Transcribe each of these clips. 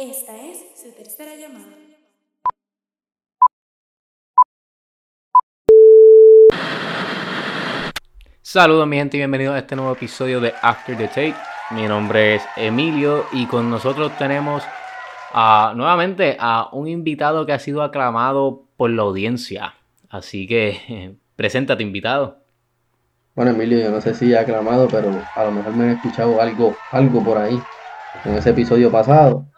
Esta es su tercera llamada. Saludos mi gente y bienvenidos a este nuevo episodio de After the Tape. Mi nombre es Emilio y con nosotros tenemos a, nuevamente a un invitado que ha sido aclamado por la audiencia. Así que preséntate invitado. Bueno Emilio, yo no sé si aclamado, pero a lo mejor me han escuchado algo, algo por ahí en ese episodio pasado.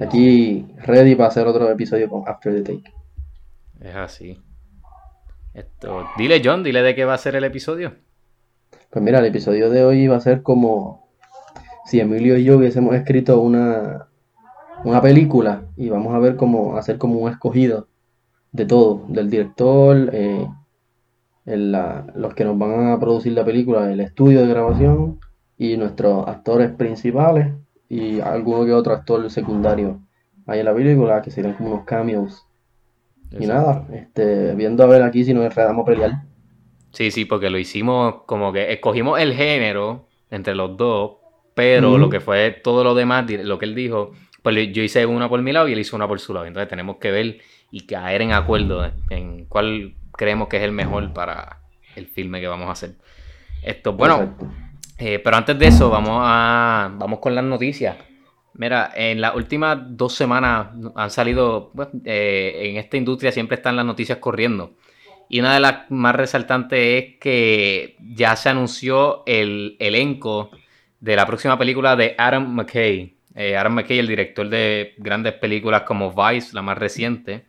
Aquí ready para hacer otro episodio con After the Take. Es así. Esto, dile John, dile de qué va a ser el episodio. Pues mira, el episodio de hoy va a ser como si Emilio y yo hubiésemos escrito una, una película y vamos a ver cómo hacer como un escogido de todo, del director, eh, el- la- los que nos van a producir la película, el estudio de grabación y nuestros actores principales y alguno que otro actor secundario ahí en la película que serían como unos cameos. Y nada, este, viendo a ver aquí si nos enredamos a pelear. Sí, sí, porque lo hicimos como que escogimos el género entre los dos, pero lo que fue todo lo demás, lo que él dijo, pues yo hice una por mi lado y él hizo una por su lado. Entonces tenemos que ver y caer en acuerdo en cuál creemos que es el mejor para el filme que vamos a hacer. Esto, bueno, Exacto. Eh, pero antes de eso, vamos a vamos con las noticias. Mira, en las últimas dos semanas han salido, pues, eh, en esta industria siempre están las noticias corriendo. Y una de las más resaltantes es que ya se anunció el elenco de la próxima película de Adam McKay. Eh, Adam McKay, el director de grandes películas como Vice, la más reciente.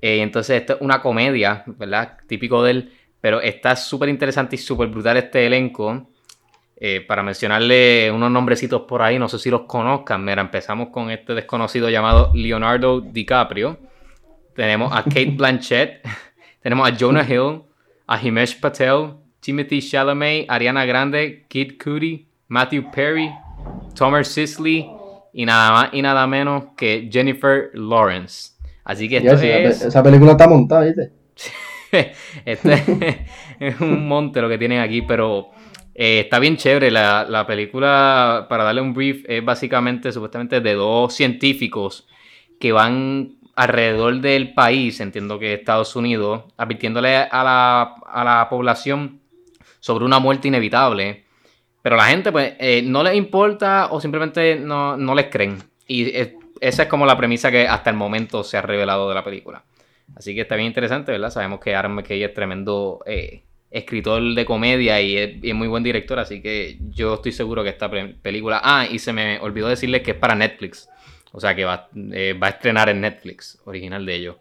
Entonces, esto es una comedia, ¿verdad? Típico de él. Pero está súper interesante y súper brutal este elenco. Eh, para mencionarle unos nombrecitos por ahí, no sé si los conozcan. Mira, empezamos con este desconocido llamado Leonardo DiCaprio. Tenemos a Kate Blanchett. Tenemos a Jonah Hill, a Himesh Patel, Timothy Chalamet, Ariana Grande, Kid Cudi, Matthew Perry, Tomer Sisley y nada más y nada menos que Jennifer Lawrence. Así que esto es, esa película está montada, ¿viste? este es un monte lo que tienen aquí, pero eh, está bien chévere. La, la película, para darle un brief, es básicamente, supuestamente, de dos científicos que van alrededor del país, entiendo que Estados Unidos, advirtiéndole a la, a la población sobre una muerte inevitable. Pero la gente, pues, eh, no les importa o simplemente no, no les creen. Y esa es como la premisa que hasta el momento se ha revelado de la película. Así que está bien interesante, ¿verdad? Sabemos que Aaron McKay es tremendo eh, escritor de comedia y es, muy buen director, así que yo estoy seguro que esta película... Ah, y se me olvidó decirles que es para Netflix. O sea que va, eh, va a estrenar en Netflix, original de ellos.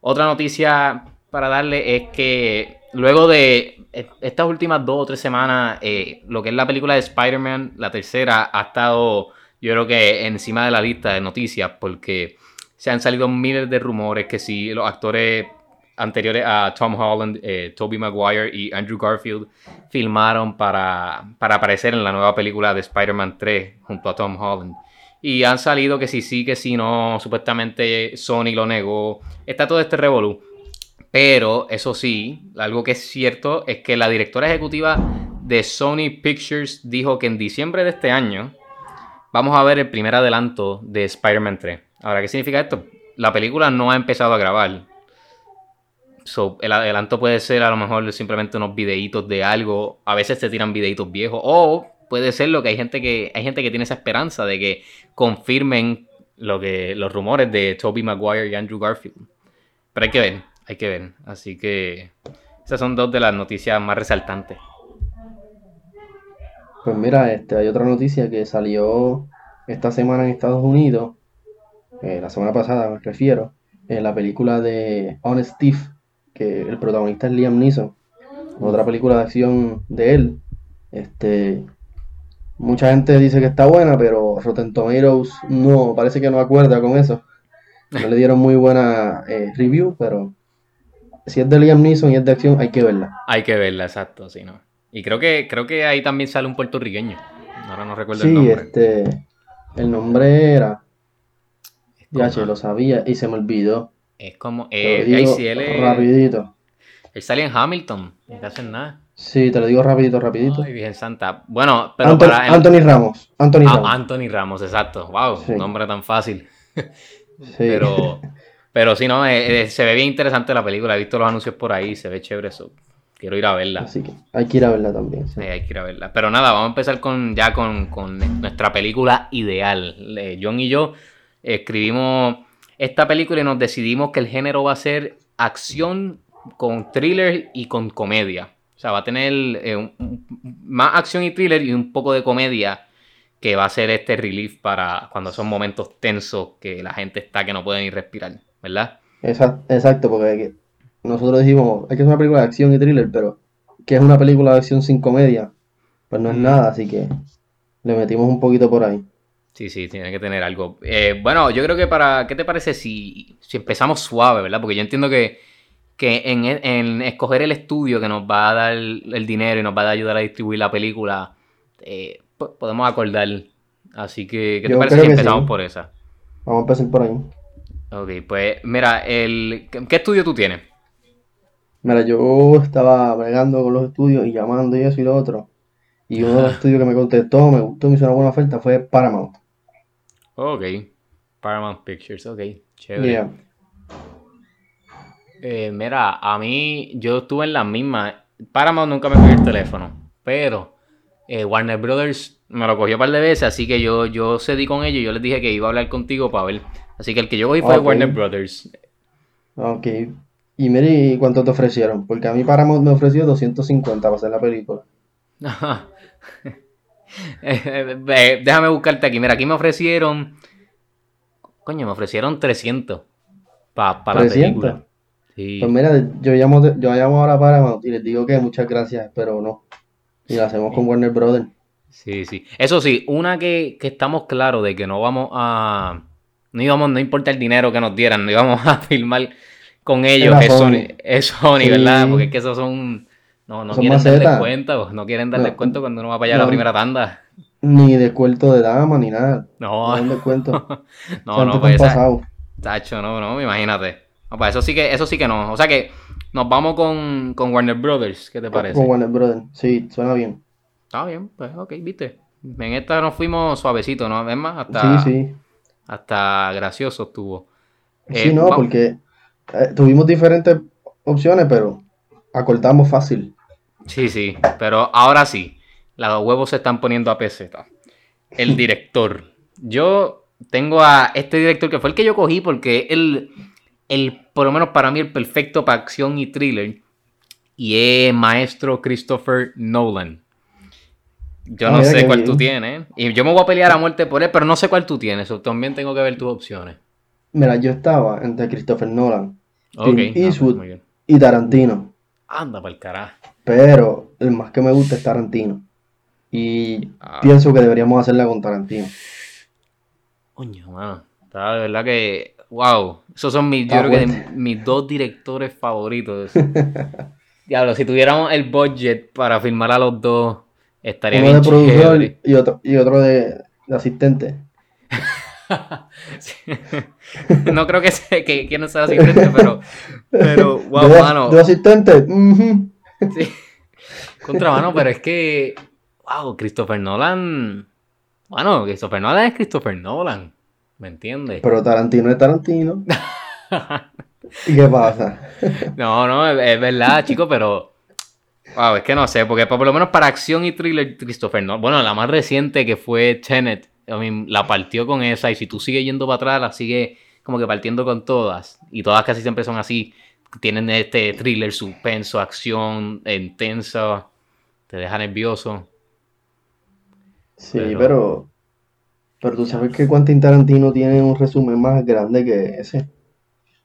Otra noticia para darle es que luego de eh, estas últimas dos o tres semanas, eh, lo que es la película de Spider-Man, la tercera, ha estado, yo creo que encima de la lista de noticias, porque se han salido miles de rumores que si los actores anteriores a Tom Holland, eh, Tobey Maguire y Andrew Garfield filmaron para, para aparecer en la nueva película de Spider-Man 3 junto a Tom Holland. Y han salido que si sí, que si no, supuestamente Sony lo negó. Está todo este revolú. Pero eso sí, algo que es cierto es que la directora ejecutiva de Sony Pictures dijo que en diciembre de este año vamos a ver el primer adelanto de Spider-Man 3. Ahora, ¿qué significa esto? La película no ha empezado a grabar. El adelanto puede ser a lo mejor simplemente unos videitos de algo. A veces te tiran videitos viejos. O puede ser lo que hay gente que. Hay gente que tiene esa esperanza de que confirmen lo que. los rumores de Tobey Maguire y Andrew Garfield. Pero hay que ver, hay que ver. Así que. Esas son dos de las noticias más resaltantes. Pues mira, este, hay otra noticia que salió esta semana en Estados Unidos, eh, la semana pasada me refiero, en la película de Honest Thief, que el protagonista es Liam Neeson, otra película de acción de él. Este, mucha gente dice que está buena, pero Rotten Tomatoes no, parece que no acuerda con eso. No le dieron muy buena eh, review, pero si es de Liam Neeson y es de acción, hay que verla. Hay que verla, exacto, sí, ¿no? Y creo que, creo que ahí también sale un puertorriqueño. Ahora no recuerdo el nombre. este, el nombre era, ya che, lo sabía y se me olvidó. Es como Te eh, lo ahí digo sí, él, es- rapidito. él sale en Hamilton, no hacen nada. Sí, te lo digo rapidito, rapidito. Ay, Virgen Santa. Bueno, pero Anthony, para... Anthony Ramos. Anthony Ah, Ramos. Anthony Ramos, exacto. Wow, Sí. nombre tan fácil. Sí. Pero, pero sí, no, eh, eh, se ve bien interesante la película. He visto los anuncios por ahí, se ve chévere eso. Quiero ir a verla. Así que hay que ir a verla también. sí. Sí, hay que ir a verla. Pero nada, vamos a empezar con ya con, con nuestra película ideal. John y yo escribimos esta película y nos decidimos que el género va a ser acción con thriller y con comedia. O sea, va a tener eh, un- más acción y thriller y un poco de comedia que va a ser este relief para cuando son momentos tensos que la gente está que no puede ni respirar, ¿verdad? Esa- Exacto, porque que- nosotros dijimos, hay que hacer una película de acción y thriller, pero ¿qué es una película de acción sin comedia? Pues no es nada, así que le metimos un poquito por ahí. Sí, sí, tiene que tener algo. Eh, bueno, yo creo que para. ¿Qué te parece si, si empezamos suave, verdad? Porque yo entiendo que, que en, en escoger el estudio que nos va a dar el dinero y nos va a ayudar a distribuir la película, eh, po- podemos acordar. Así que, ¿qué te Yo parece si empezamos sí. por esa? Vamos a empezar por ahí. Ok, pues mira, el, ¿qué, qué estudio tú tienes? Mira, yo estaba bregando con los estudios y llamando y eso y lo otro. Y uno de los estudios que me contestó, me gustó, me hizo una buena oferta, fue Paramount. Ok, Paramount Pictures, ok, chévere. Yeah. Eh, mira, a mí, yo estuve en la misma. Paramount nunca me cogió el teléfono, pero eh, Warner Brothers me lo cogió un par de veces, así que yo, yo cedí con ellos y yo les dije que iba a hablar contigo para ver. Así que el que yo cogí fue. Warner Brothers. Ok. Y mire, ¿y cuánto te ofrecieron? Porque a mí Paramount me ofreció 250 para hacer la película. Eh, eh, déjame buscarte aquí. Mira, aquí me ofrecieron. Coño, me ofrecieron 300 para la 300. película. Sí. Pues mira, yo llamo, yo llamo ahora a Paramount y les digo que muchas gracias, pero no. Y la hacemos con Warner Brothers. Sí, sí. Eso sí, una que, que estamos claros de que no vamos a. No íbamos, no importa el dinero que nos dieran, no íbamos a filmar con ellos. Es Sony, Sony. es Sony, Sí. ¿verdad? Porque es que esos son. No, no Son quieren dar macetas. descuento, no quieren dar No. descuento cuando uno va para allá a la No. primera tanda. Ni descuento de dama, ni nada. No, No descuento. no, no, pues esa, pasado. Tacho, no, no, imagínate. No, pues eso sí que, eso sí que no. O sea que nos vamos con, con Warner Brothers, ¿qué te parece? Con Warner Brothers. Sí, suena bien. Está bien, pues ok, viste. En esta nos fuimos suavecito, ¿no? Es más, hasta, Sí, sí. hasta gracioso estuvo. Sí, Eh, no, porque eh, tuvimos diferentes opciones, pero acortamos fácil. Sí, sí, pero ahora sí, los huevos se están poniendo a peseta. El director. Yo tengo a este director que fue el que yo cogí porque el, el por lo menos para mí, el perfecto para acción y thriller. Y es maestro Christopher Nolan. Yo Ah, no mira sé cuál bien. tú tienes. Y yo me voy a pelear a muerte por él, pero no sé cuál tú tienes. o También tengo que ver tus opciones. Mira, yo estaba entre Christopher Nolan Ok. Clint ah, pues, Eastwood. y Tarantino, Anda para el carajo. Pero el más que me gusta es Tarantino. Y Ah. pienso que deberíamos hacerla con Tarantino. Coño, mano. Está de verdad que. Wow. Esos son mis, yo creo que mis dos directores favoritos. Diablo, si tuviéramos el budget para filmar a los dos, estaría Uno bien de productor y otro, y otro de, de asistente. Sí. No creo que sea que quieren ser asistentes, pero. Pero, wow, de, mano. de asistente. ujú. Sí. Contra mano, pero es que. Wow, Christopher Nolan. Bueno, Christopher Nolan es Christopher Nolan. ¿Me entiendes? Pero Tarantino es Tarantino. ¿Y qué pasa? No, no, es, es verdad, chico, pero. Wow, es que no sé, porque por lo menos para acción y thriller, Christopher Nolan. Bueno, la más reciente que fue Tenet, I mean, la partió con esa, y si tú sigues yendo para atrás, la sigue como que partiendo con todas. Y todas casi siempre son así. Tienen este thriller, suspenso, acción, intensa, te deja nervioso. Sí, Pero- pero, pero tú sabes que Quentin Tarantino tiene un resumen más grande que ese.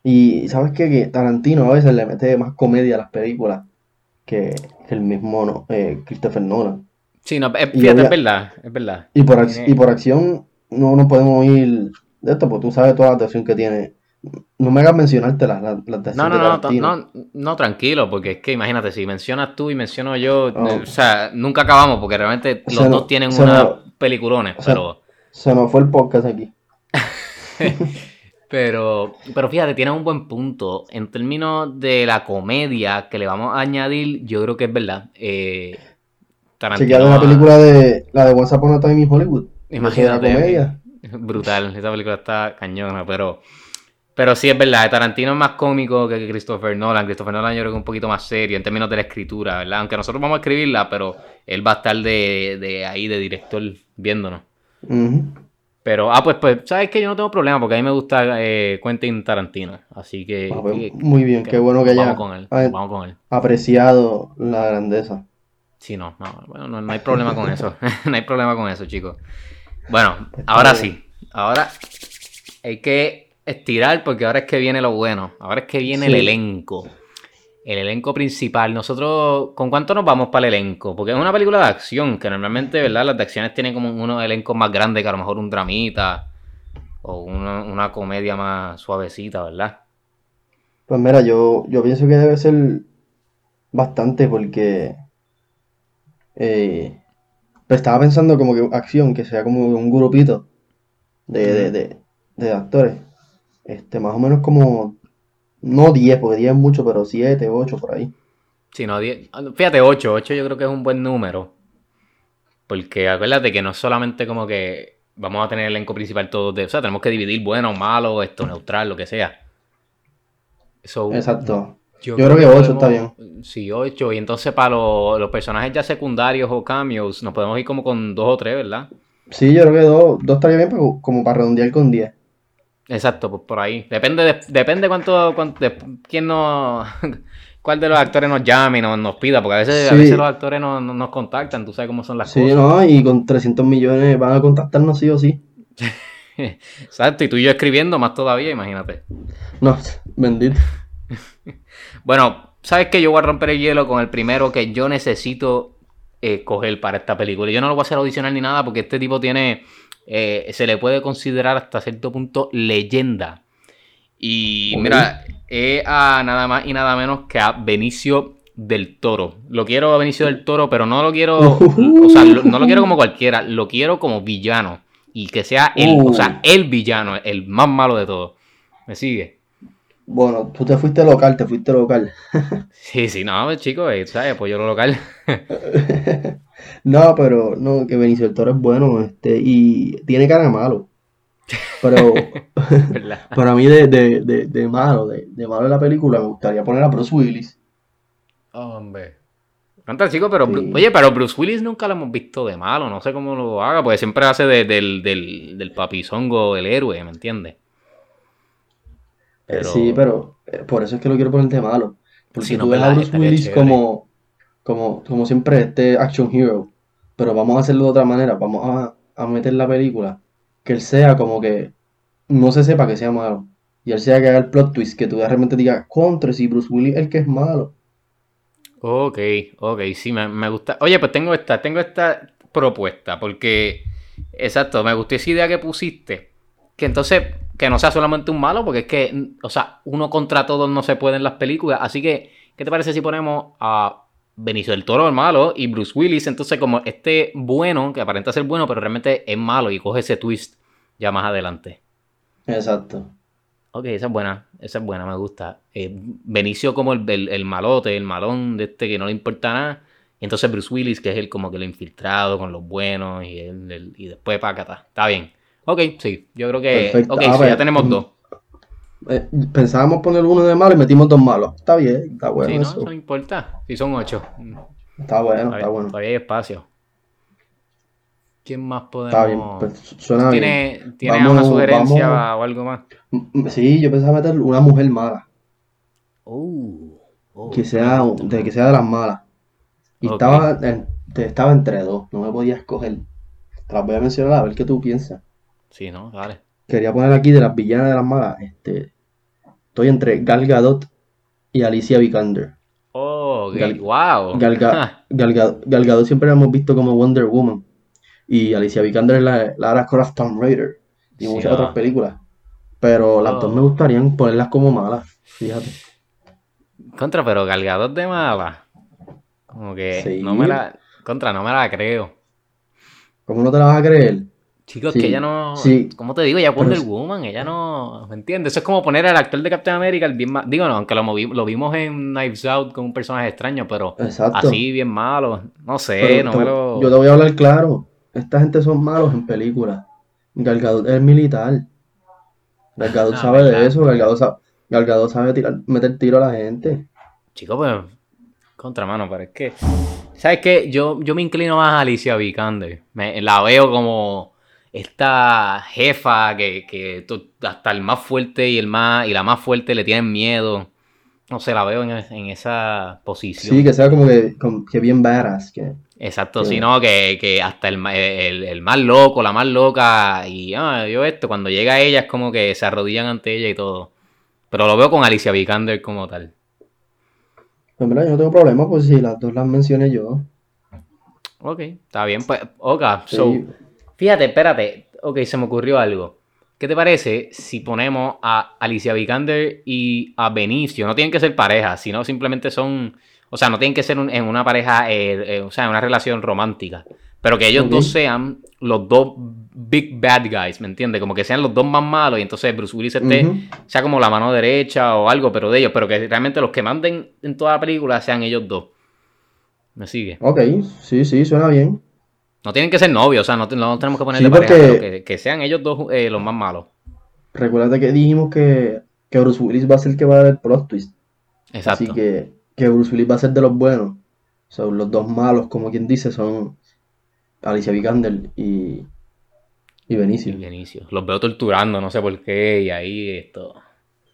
Y sabes que, que Tarantino a veces le mete más comedia a las películas que que el mismo no, eh, Christopher Nolan. Sí, no, eh, Y fíjate, es verdad, es verdad. Y por, ac- y por acción no nos podemos ir de esto, porque tú sabes toda la acción que tiene. No me hagas mencionarte las, las, de No, no, no, no, no, tranquilo, porque es que imagínate, si mencionas tú y menciono yo, Oh. o sea, nunca acabamos, porque realmente los no- dos tienen no- peliculones, pero Se nos fue el podcast aquí. Pero, pero fíjate, tiene un buen punto. En términos de la comedia que le vamos a añadir, yo creo que es verdad. Eh, Tarantino. la película de la de Once Upon a Time in Hollywood. Imagínate. comedia. Brutal, esa película está cañona, pero. Pero sí es verdad, Tarantino es más cómico que Christopher Nolan. Christopher Nolan yo creo que es un poquito más serio en términos de la escritura, ¿verdad? Aunque nosotros vamos a escribirla, pero él va a estar de, de ahí, de director, viéndonos. Pero, ah, pues, pues, ¿sabes que Yo no tengo problema porque a mí me gusta eh, Quentin Tarantino. Así que. Ah, pues, muy bien, qué bueno que haya con él, vamos con él. apreciado la grandeza. Sí, no, no, bueno, no, hay problema con eso. no hay problema con eso, chicos. Bueno, ahora sí. Ahora hay que estirar porque ahora es que viene lo bueno. Ahora es que viene el elenco el elenco principal. Nosotros, ¿con cuánto nos vamos para el elenco? Porque es una película de acción, que normalmente, ¿verdad? Las de acciones tienen como unos elencos más grandes que a lo mejor un dramita o una, comedia más suavecita, ¿verdad? Pues mira, yo, yo pienso que debe ser bastante porque eh, pues estaba pensando como que acción, que sea como un grupito de, de, de actores. Este, más o menos como no 10, porque 10 es mucho, pero 7, 8 por ahí. Sí, no, 10. Fíjate, 8. 8 yo creo que es un buen número. Porque acuérdate que no es solamente como que vamos a tener el elenco principal todos de. O sea, tenemos que dividir bueno, malo, esto, neutral, lo que sea. Exacto. Yo, creo, que 8 está bien. Sí, 8. Y entonces para los, personajes ya secundarios o cameos, nos podemos ir como con 2 o 3, ¿verdad? Sí, yo creo que 2 estaría bien como para redondear con 10. Exacto, pues por ahí. Depende de, depende cuánto, cuánto de, quién no, cuál de los actores nos llame y nos, nos pida, porque a veces, a veces los actores nos, nos contactan, tú sabes cómo son las cosas. Sí, no, y con 300 millones van a contactarnos sí o sí. Exacto, y tú y yo escribiendo más todavía, imagínate. No, bendito. bueno, sabes que yo voy a romper el hielo con el primero que yo necesito eh, coger para esta película. Yo no lo voy a hacer audicional ni nada porque este tipo tiene eh, se le puede considerar hasta cierto punto leyenda. Y mira, es a nada más y nada menos que a Benicio del Toro. Lo quiero a Benicio del Toro, pero no lo quiero, o sea, no lo quiero como cualquiera, lo quiero como villano. Y que sea el, o sea, uh. el villano, el más malo de todos. ¿Me sigue? Bueno, tú te fuiste local, te fuiste local. sí, sí, no, chicos, ¿sabes? Pues yo lo local. No, pero no, que Benicio del Toro es bueno, este, y tiene cara de malo. Pero para mí de, de, de, de malo, de, de, malo de la película, me gustaría poner a Bruce Willis. Hombre. Canta chico, pero oye, pero Bruce Willis nunca lo hemos visto de malo, no sé cómo lo haga, porque siempre hace del, del, del papizongo el héroe, ¿me entiendes? Eh, sí, pero eh, por eso es que lo quiero poner de malo. Porque si tú ves a Bruce Willis como, como, como siempre, este action hero, pero vamos a hacerlo de otra manera, vamos a, a meter la película, que él sea como que no se sepa que sea malo, y él sea que haga el plot twist, que tú de repente digas, contra, si Bruce Willis el que es malo. Ok, ok, sí, me, me, gusta. Oye, pues tengo esta, tengo esta propuesta, porque, exacto, me gustó esa idea que pusiste, que entonces, que no sea solamente un malo, porque es que, o sea, uno contra todos no se puede en las películas, así que, ¿qué te parece si ponemos a Benicio del Toro el malo y Bruce Willis, entonces como este bueno, que aparenta ser bueno, pero realmente es malo y coge ese twist ya más adelante. Exacto. Ok, esa es buena, esa es buena, me gusta. Eh, Benicio como el, el, malote, el malón de este que no le importa nada. Y entonces Bruce Willis, que es el como que lo infiltrado con los buenos y, el, y después para acá. Está bien. Ok, sí, yo creo que... Ok, ah, ya tenemos dos. Eh, pensábamos poner uno de malo y metimos dos malos. Está bien, está bueno. Sí, no, eso, no importa. Si son ocho. Está bueno, está, bueno. Todavía hay espacio. ¿Quién más podemos...? Está bien, pues, suena ¿Tiene, bien. ¿Tiene una sugerencia o algo más? Sí, yo pensaba meter una mujer mala. Oh, oh que, sea, de, que sea de las malas. Y estaba, estaba entre dos, no me podía escoger. Te las voy a mencionar a ver qué tú piensas. Sí, ¿no? Quería poner aquí de las villanas de las malas. Este, estoy entre Gal Gadot y Alicia Vikander. Oh, wow. Gal, Gadot siempre la hemos visto como Wonder Woman. Y Alicia Vikander es la, Lara Croft Tomb Raider. Y muchas otras películas. Pero las dos me oh. gustarían ponerlas como malas. Fíjate. Contra, pero Gal Gadot de mala. Como que no me la. Contra, no me la creo. ¿Cómo no te la vas a creer? Chicos, Sí, que ella no. sí. ¿Cómo te digo? Ella Pero Wonder sí. Woman, ella no. ¿Me entiendes? Eso es como poner al actor de Captain America el bien más. Digo, no, aunque lo, movi- lo vimos en Knives Out con un personaje extraño, pero Exacto. así bien malo. No sé, Pero no te- me lo. Yo te voy a hablar claro. Esta gente son malos en películas. Gal Gadot es militar. Gal Gadot Ah, sabe verdad. de eso. Gal Gadot, sa- Gal Gadot sabe tirar- meter tiro a la gente. Chico, pues. Contramano, pero es que. ¿Sabes qué? Yo, yo me inclino más a Alicia Vikander. Me, la veo como esta jefa que, que hasta el más fuerte y el más y la más fuerte le tienen miedo. No sé, la veo en, en esa posición. Sí, que sea como que, como que bien badass. Que, Exacto, que- sino que, que hasta el, el, el más loco, la más loca, y ah, yo esto, cuando llega ella es como que se arrodillan ante ella y todo. Pero lo veo con Alicia Vikander como tal. pues mira, yo no tengo problema, pues si las dos las mencioné yo. Ok, está bien. Pues, ok, Sí. so, fíjate, espérate. Ok, se me ocurrió algo. ¿Qué te parece si ponemos a Alicia Vikander y a Benicio? No tienen que ser pareja, sino simplemente son. O sea, no tienen que ser un- en una pareja, eh, eh, o sea, en una relación romántica. Pero que ellos dos sean los dos big bad guys, ¿me entiendes? Como que sean los dos más malos y entonces Bruce Willis esté, sea como la mano derecha o algo, pero de ellos, pero que realmente los que manden en toda la película sean ellos dos. ¿Me sigue? Ok, sí, sí, suena bien. No tienen que ser novios, o sea, no, no tenemos que poner Sí, pareja, pero que, que sean ellos dos eh, los más malos. Recuerda que dijimos que, que Bruce Willis va a ser el que va a dar el plot twist. Exacto. Así que, que Bruce Willis va a ser de los buenos. Son los dos malos, como quien dice, son Alicia Vikander y, y Benicio. Y Benicio. Los veo torturando, no sé por qué, y ahí esto.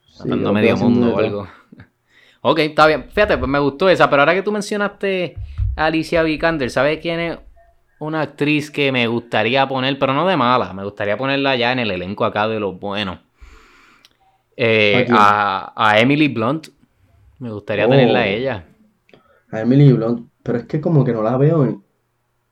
Sí, matando a medio mundo o algo. ok, está bien. Fíjate, pues me gustó esa, pero ahora que tú mencionaste a Alicia Vikander, ¿sabes quién es una actriz que me gustaría poner, pero no de mala? Me gustaría ponerla ya en el elenco acá de los buenos. Eh, ¿A Emily Blunt. Me gustaría Oh. tenerla a ella. A Emily Blunt, pero es que como que no la veo en,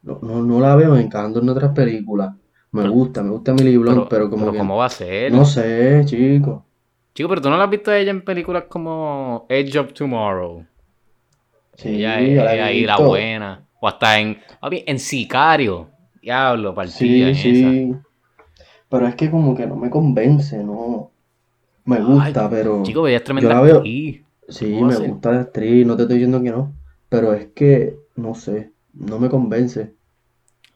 no, no, no la veo encajando en otras películas. Me Pero- gusta, me gusta Emily Blunt, pero, como pero que ¿cómo va a ser? no sé, chico. Chico, pero tú no la has visto a ella en películas como Edge of Tomorrow. Sí, ella la ahí la buena. O hasta en. en Sicario. Diablo, partida Sí, esa. sí. Pero es que como que no me convence, no. Me gusta, Ay, pero Chico, ella es tremenda yo la veo- actriz. sí, ¿cómo va a me gusta la actriz, no te estoy diciendo que no. Pero es que, no sé, no me convence.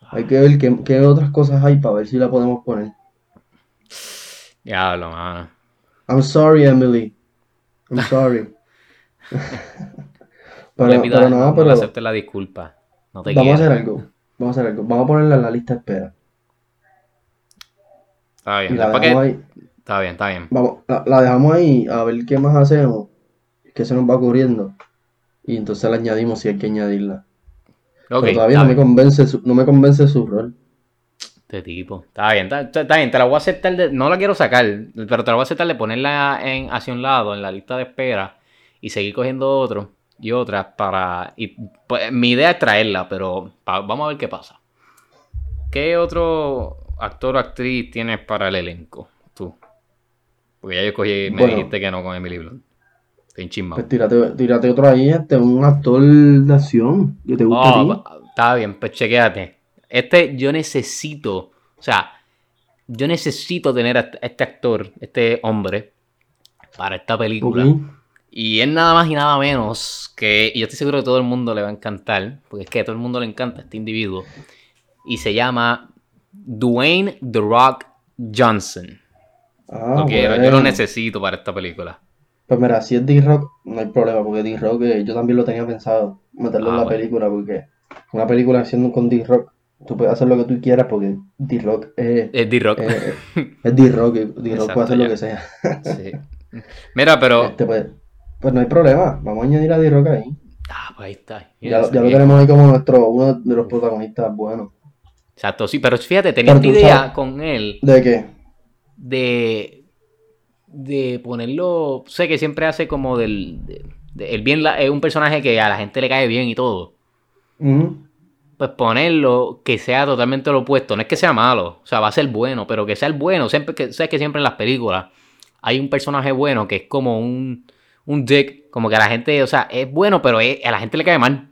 Hay que ver qué, qué otras cosas hay para ver si la podemos poner. Diablo, mano. I'm sorry, Emily. I'm sorry. No le Pero, pidas- pero no, no, pero aceptes la disculpa. No te vamos a hacer algo. Vamos a hacer algo. Vamos a ponerla en la lista de espera. Está bien. la dejamos que- ahí. Está bien, está bien. Vamos, la, la dejamos ahí a ver qué más hacemos, qué se nos va ocurriendo. Y entonces la añadimos si hay que añadirla. Ok, Pero todavía no me convence su, no me convence su rol. Este tipo. Está bien, está- está bien. Te la voy a aceptar. De, no la quiero sacar, pero te la voy a aceptar de ponerla en, hacia un lado, en la lista de espera, y seguir cogiendo otro y otras para. Y, pues, mi idea es traerla, pero pa- vamos a ver qué pasa. ¿Qué otro actor o actriz tienes para el elenco? Tú. Porque ya yo escogí, me Bueno. dijiste que no con Emily Blunt. Estoy enchismado. Pues tírate, tírate otro ahí, este, un actor de acción que te guste a Oh, ti. está bien, pues chequéate. Este yo necesito, o sea, yo necesito tener a este- actor, este hombre, para esta película. Ok. Y es nada más y nada menos que, y yo estoy seguro que todo el mundo le va a encantar, porque es que a todo el mundo le encanta este individuo. Y se llama Dwayne The Rock Johnson. Ah, Lo quiero, yo lo necesito para esta película. Pues mira, si es D-Rock, no hay problema, porque D-Rock eh, yo también lo tenía pensado, meterlo Ah, en la bueno. película, porque una película haciendo con D-Rock, tú puedes hacer lo que tú quieras, porque D-Rock es, Es D-Rock. es, es D-Rock, D-Rock puede hacer ya. lo que sea. Sí. Mira, pero... Este, pues, pues no hay problema, vamos a añadir a D-Rock ahí. Ah, pues ahí está. Ya, lo- ya lo Sí. tenemos ahí como nuestro, uno de los protagonistas buenos. Exacto, sí, pero fíjate, tenía esta idea sabes- con él ¿De qué? de, de ponerlo, sé que siempre hace como del, de- de- el bien, la- es un personaje que a la gente le cae bien y todo, pues ponerlo que sea totalmente lo opuesto, no es que sea malo, o sea, va a ser bueno, pero que sea el bueno, siempre que, sabes que siempre en las películas hay un personaje bueno que es como un, un dick, como que a la gente, o sea, es bueno, pero es- a la gente le cae mal.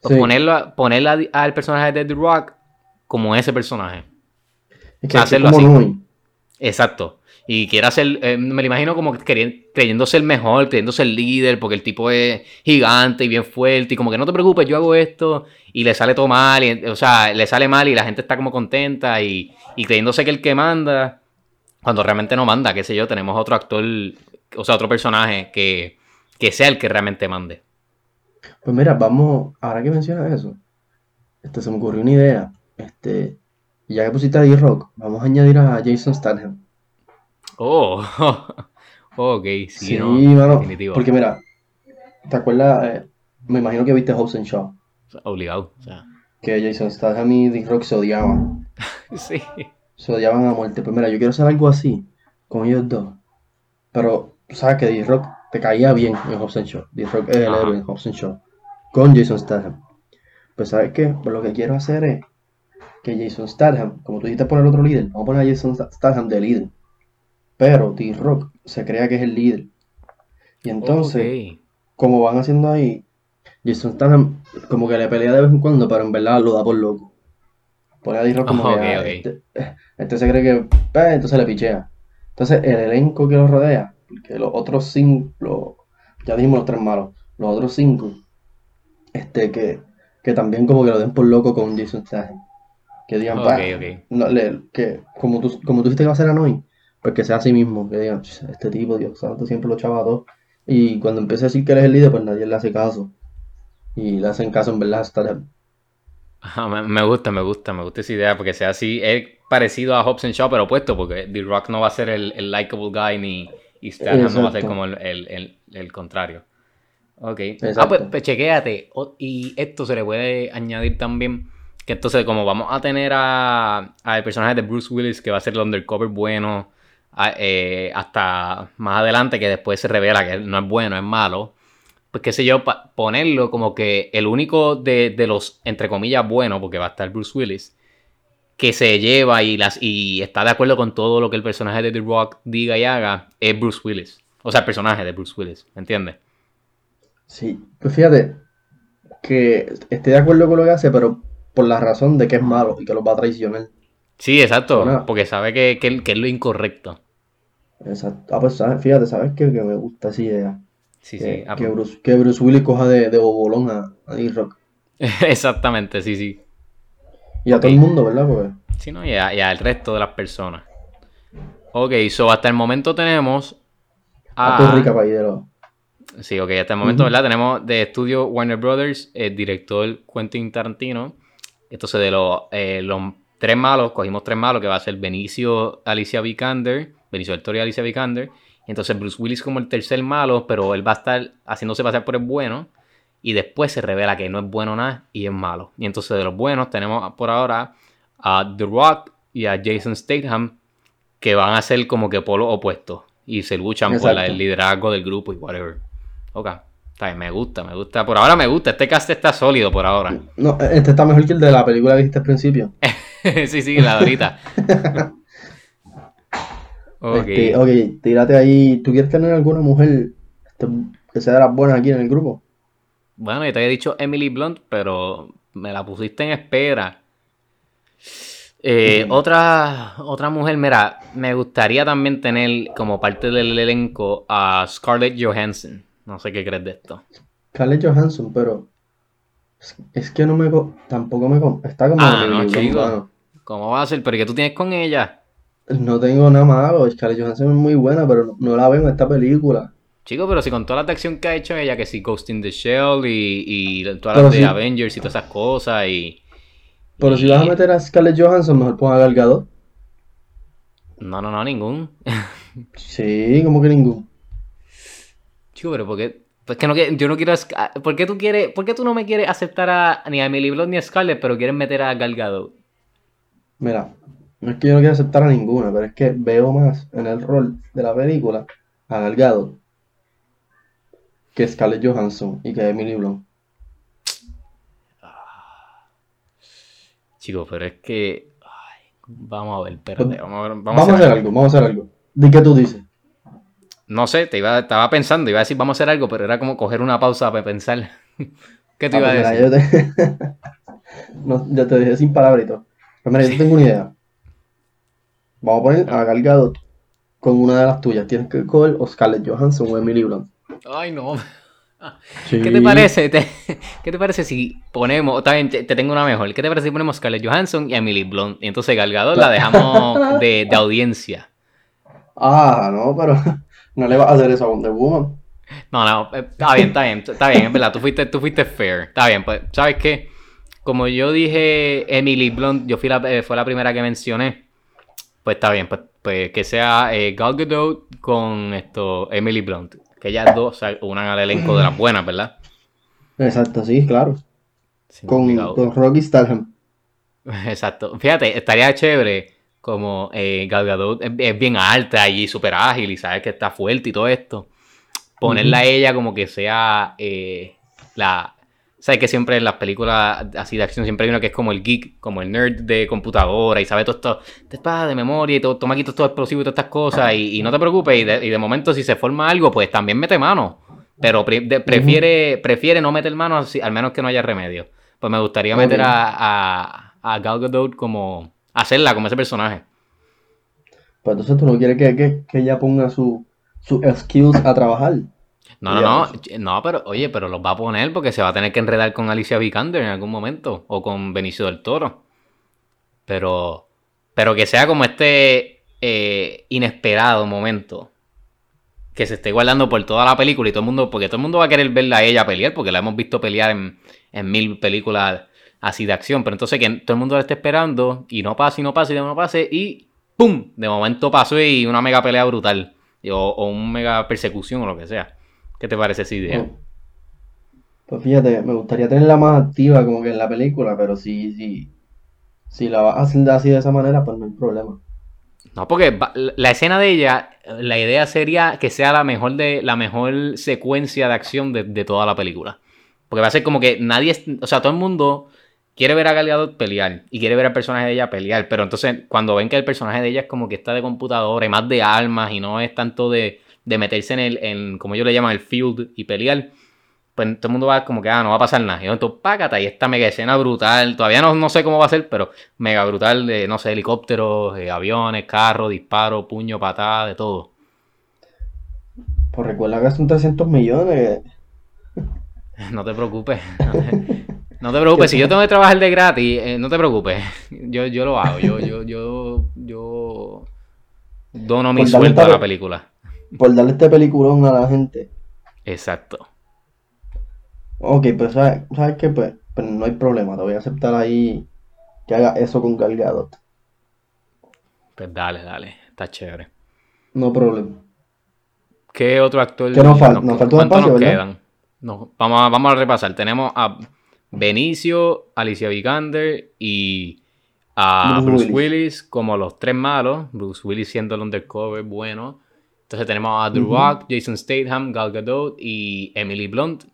Pues Sí. ponerlo, al personaje de The Rock como ese personaje. Es que hacerlo así. Exacto. Y quiere hacer, eh, me lo imagino como creyéndose el mejor, creyéndose el líder, porque el tipo es gigante y bien fuerte, y como que no te preocupes, yo hago esto, y le sale todo mal, y, o sea, le sale mal y la gente está como contenta, y, y creyéndose que el que manda, cuando realmente no manda, qué sé yo, tenemos otro actor, o sea, otro personaje que, que sea el que realmente mande. Pues mira, vamos, ahora que mencionas eso, este, se me ocurrió una idea. Este, ya que pusiste a D-Rock, vamos a añadir a Jason Statham. Oh, ok, sí, Sí, no, mano, definitivo, porque mira, ¿te acuerdas? Eh, me imagino que viste Hobbs and Shaw, obligado, o sea, que Jason Statham y D-Rock se odiaban, sí, se odiaban a muerte. Pues mira, yo quiero hacer algo así, con ellos dos, pero sabes que D-Rock te caía bien en Hobbs Shaw, D-Rock es el héroe en Hobbs Shaw, con Jason Statham. Pues sabes qué, pues lo que quiero hacer es que Jason Statham, como tú dijiste por el otro líder, vamos a poner a Jason Statham de líder. Pero D-Rock se crea que es el líder. Y entonces, como van haciendo ahí, Jason Statham como que le pelea de vez en cuando, pero en verdad lo da por loco. Pone a D-Rock como Ok, que ah, ok. Este, este se cree que, pues, entonces le pichea. Entonces el elenco que lo rodea, porque los otros cinco, ya dijimos los tres malos, los otros cinco, este que, que también como que lo den por loco con Jason Statham. Que digan, Ok, "Bah, ok. no, le- que como tú, como tú dijiste que va a ser Hanoi, pues que sea así mismo, que digan, "Ch, este tipo, Dios santo, siempre lo echaba a todos. Y cuando empieza a decir que él es el líder, pues nadie le hace caso. Y le hacen caso en verdad hasta Ajá, me, me gusta, me gusta, me gusta esa idea porque sea así, es parecido a Hobbs and Shaw, pero opuesto, porque The Rock no va a ser el, el likable guy ni y Statham no va a ser como el, el- el- el contrario. Ok. Ah, pues, pues chequéate. O- y esto se le puede añadir también que entonces como vamos a tener a, al personaje de Bruce Willis que va a ser el undercover bueno a- eh, hasta más adelante que después se revela que no es bueno, es malo pues qué sé yo, ponerlo como que el único de, de los, entre comillas, buenos, porque va a estar Bruce Willis, que se lleva y, las, y está de acuerdo con todo lo que el personaje de The Rock diga y haga, es Bruce Willis. O sea, el personaje de Bruce Willis, ¿me entiendes? Sí, pues fíjate que estoy de acuerdo con lo que hace, pero por la razón de que es malo y que los va a traicionar. Sí, exacto, porque sabe que, que, que es lo incorrecto. Exacto. Ah, pues ¿sabes? fíjate, ¿sabes qué? Que me gusta esa idea. Sí, que, sí. ah, que pues- Bruce, que Bruce Willis coja de, de bobolón a, a D-Rock. Exactamente, sí, sí. Y a todo el mundo, ¿verdad? Porque Sí, ¿no? Y, a- y al resto de las personas. Ok, so hasta el momento tenemos a a... rica los. Sí, ok, hasta el momento. ¿verdad? Tenemos de estudio Warner Brothers, el director Quentin Tarantino. Entonces, de los, eh, los tres malos, cogimos tres malos, que va a ser Benicio, Alicia Vikander, Benicio del Toro y Alicia Vikander. Entonces Bruce Willis como el tercer malo, pero él va a estar haciéndose pasar por el bueno. Y después se revela que no es bueno nada y es malo. Y entonces de los buenos tenemos por ahora a The Rock y a Jason Statham, que van a ser como que polos opuestos. Y se luchan por la- el liderazgo del grupo y whatever. Ok. Me gusta, me gusta. Por ahora me gusta. Este cast está sólido por ahora. No, este está mejor que el de la película que viste al principio. sí, sí, la de ahorita. ok. Este, ok, tírate ahí. ¿Tú quieres tener alguna mujer que sea de las buenas aquí en el grupo? Bueno, yo te había dicho Emily Blunt, pero me la pusiste en espera. Eh, otra, otra mujer, mira, me gustaría también tener como parte del elenco a Scarlett Johansson. No sé qué crees de esto. Scarlett Johansson, pero es, que no me co- tampoco me está como Ah, no, chico. ¿Cómo va a ser? ¿Pero qué tú tienes con ella? No tengo nada malo, Scarlett Johansson es muy buena, pero no, no la veo en esta película. Chico, pero si con todas las de acción que ha hecho ella, que si Ghost in the Shell y, y todas Pero las de. Avengers y todas esas cosas y... Pero si vas a meter a Scarlett Johansson, mejor pon a Gal Gadot. No, no, no, ningún. Sí, como que ningún. Chico, pero ¿por qué? Pues que no, yo no quiero... ah, ¿Por qué tú quieres... ¿Por qué tú no me quieres aceptar a, ni a Emily Blunt ni a Scarlett, pero quieres meter a Gal Gadot? Mira, no es que yo no quiera aceptar a ninguna, pero es que veo más en el rol de la película a Gal Gadot que Scarlett Johansson y que Emily Blunt. Chico, pero es que... ay, vamos a ver, espérate. Pues, Vamos a ver. Vamos, Vamos a hacer algo, vamos a hacer algo. ¿De qué tú dices? No sé, te iba, estaba pensando, iba a decir vamos a hacer algo, pero era como coger una pausa para pensar. ¿Qué te Ah, iba a pues decir? mira, yo te... no, ya te dejé sin palabritos. Pero mira, yo tengo una idea. Vamos a poner a Gal Gadot con una de las tuyas. Tienes que coger o Scarlett Johansson o Emily Blunt. Ay, no. Sí. ¿Qué te parece? Te- ¿Qué te parece si ponemos, también te, te tengo una mejor, ¿qué te parece si ponemos Scarlett Johansson y Emily Blunt? Y entonces Gal Gadot la dejamos de, de audiencia. Ah, no, pero no le vas a hacer eso a Wonder Woman. No, no, eh, está bien, está bien, está bien, es verdad, tú fuiste, tú fuiste fair. Está bien, pues, ¿sabes qué? Como yo dije Emily Blunt, yo fui la, eh, fue la primera que mencioné, pues está bien, pues, pues que sea eh, Gal Gadot con esto, Emily Blunt. Que ellas dos se unan al elenco de las buenas, ¿verdad? Exacto, sí, claro. Con, complicado. con Rocky Stalham. Exacto. Fíjate, estaría chévere como eh, Gal Gadot es, es bien alta y súper ágil y sabes que está fuerte y todo esto. Ponerla a ella como que sea eh, la... Sabes que siempre en las películas así de acción siempre hay uno que es como el geek, como el nerd de computadora y sabe todo esto, te espada de memoria y todo, toma aquí todo esto explosivo y todas estas cosas y, y no te preocupes y de, y de momento si se forma algo pues también mete mano. Pero pre- de- prefiere, prefiere no meter mano así, al menos que no haya remedio. Pues me gustaría meter a, a, a Gal Gadot como... Hacerla como ese personaje. Pues entonces tú no quieres que, que, que ella ponga su, sus skills a trabajar. No, no, no. No, pero oye, pero los va a poner porque se va a tener que enredar con Alicia Vikander en algún momento. O con Benicio del Toro. Pero. Pero que sea como este eh, inesperado momento. Que se esté guardando por toda la película y todo el mundo. Porque todo el mundo va a querer verla a ella pelear. Porque la hemos visto pelear en, en mil películas así de acción. Pero entonces que todo el mundo la esté esperando. Y no pase, y no pase, y no pase. Y ¡pum! De momento pasó y una mega pelea brutal. O, o una mega persecución o lo que sea. ¿Qué te parece esa idea? Pues fíjate, me gustaría tenerla más activa como que en la película, pero si, si, si la vas a hacer así de esa manera, pues no hay problema. No, porque la escena de ella, la idea sería que sea la mejor de la mejor secuencia de acción de, de toda la película. Porque va a ser como que nadie, o sea, todo el mundo quiere ver a Gal Gadot pelear y quiere ver al personaje de ella pelear, pero entonces cuando ven que el personaje de ella es como que está de computadora y más de armas y no es tanto de, de meterse en el, en, como ellos le llaman, el field y pelear, pues todo el mundo va como que, ah, no va a pasar nada. Y entonces, págata, y esta mega escena brutal, todavía no, no sé cómo va a ser, pero mega brutal de, no sé, helicópteros, eh, aviones, carros, disparos, puño, patada, de todo. Pues recuerda que son 300 millones. No te preocupes. No te, preocupes. Si yo tengo que trabajar de gratis, eh, no te preocupes. Yo, yo lo hago. Yo, yo, yo, yo dono mi darle sueldo a la película. Por darle este peliculón a la gente. Exacto. Ok, pues sabes, ¿sabes qué? Pues, pues no hay problema, te voy a aceptar ahí que haga eso con Gal Gadot. Pues dale, dale. Está chévere. No problema. ¿Qué otro actor? ¿Qué nos falta? Nos falta un ¿Cuántos espacio, nos quedan? No, vamos, a, vamos a repasar. Tenemos a Benicio, Alicia Vikander y a Bruce Bruce, Willis. Willis. como los tres malos. Bruce Willis siendo el undercover bueno. Entonces tenemos a Ujú. Rock, Jason Statham, Gal Gadot y Emily Blunt.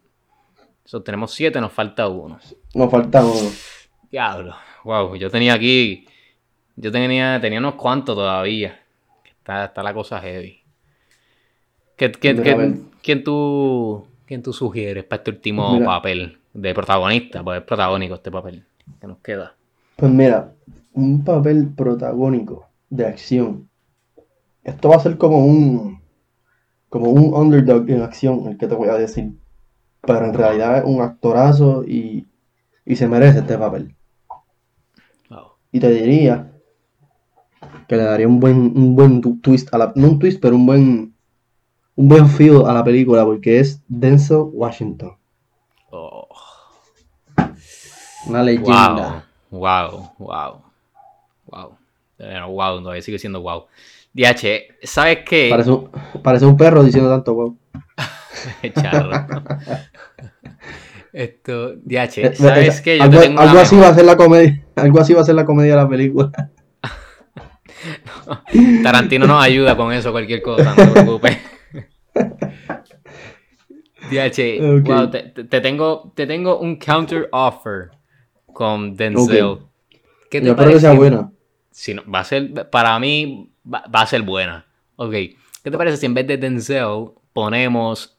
Eso tenemos siete, nos falta uno. Nos falta uno. Diablo. Wow, yo tenía aquí. Yo tenía, tenía unos cuantos todavía. Está, está la cosa heavy. ¿Qué, qué- Mira, qué- a ver. quién, tú, ¿Quién tú sugieres para este último Mira. papel de protagonista? Pues es protagónico este papel. que nos queda? Pues mira, un papel protagónico de acción. Esto va a ser como un como un underdog en acción, el que te voy a decir. Pero en realidad es un actorazo y, y se merece este papel. Wow. Y te diría que le daría un buen, un buen twist a la, no un twist, pero un buen un buen feel a la película porque es Denzel Washington, Oh, una leyenda. wow, wow, wow, wow. Bueno, wow, todavía sigue siendo wow. DH, ¿sabes qué? Parece un, parece un perro diciendo tanto wow. Charro. Esto, DH, Eh, ¿sabes eh, qué? Yo algo, te tengo algo una así va a ser la comedia, algo así va a ser la comedia de la película. Tarantino nos ayuda con eso, cualquier cosa, no te preocupes. DH, wow, te, te- te tengo, te tengo un counter offer con Denzel. ¿Qué te Yo espero que sea buena. Si no, va a ser, para mí, va, va a ser buena. Ok, ¿qué te parece si en vez de Denzel ponemos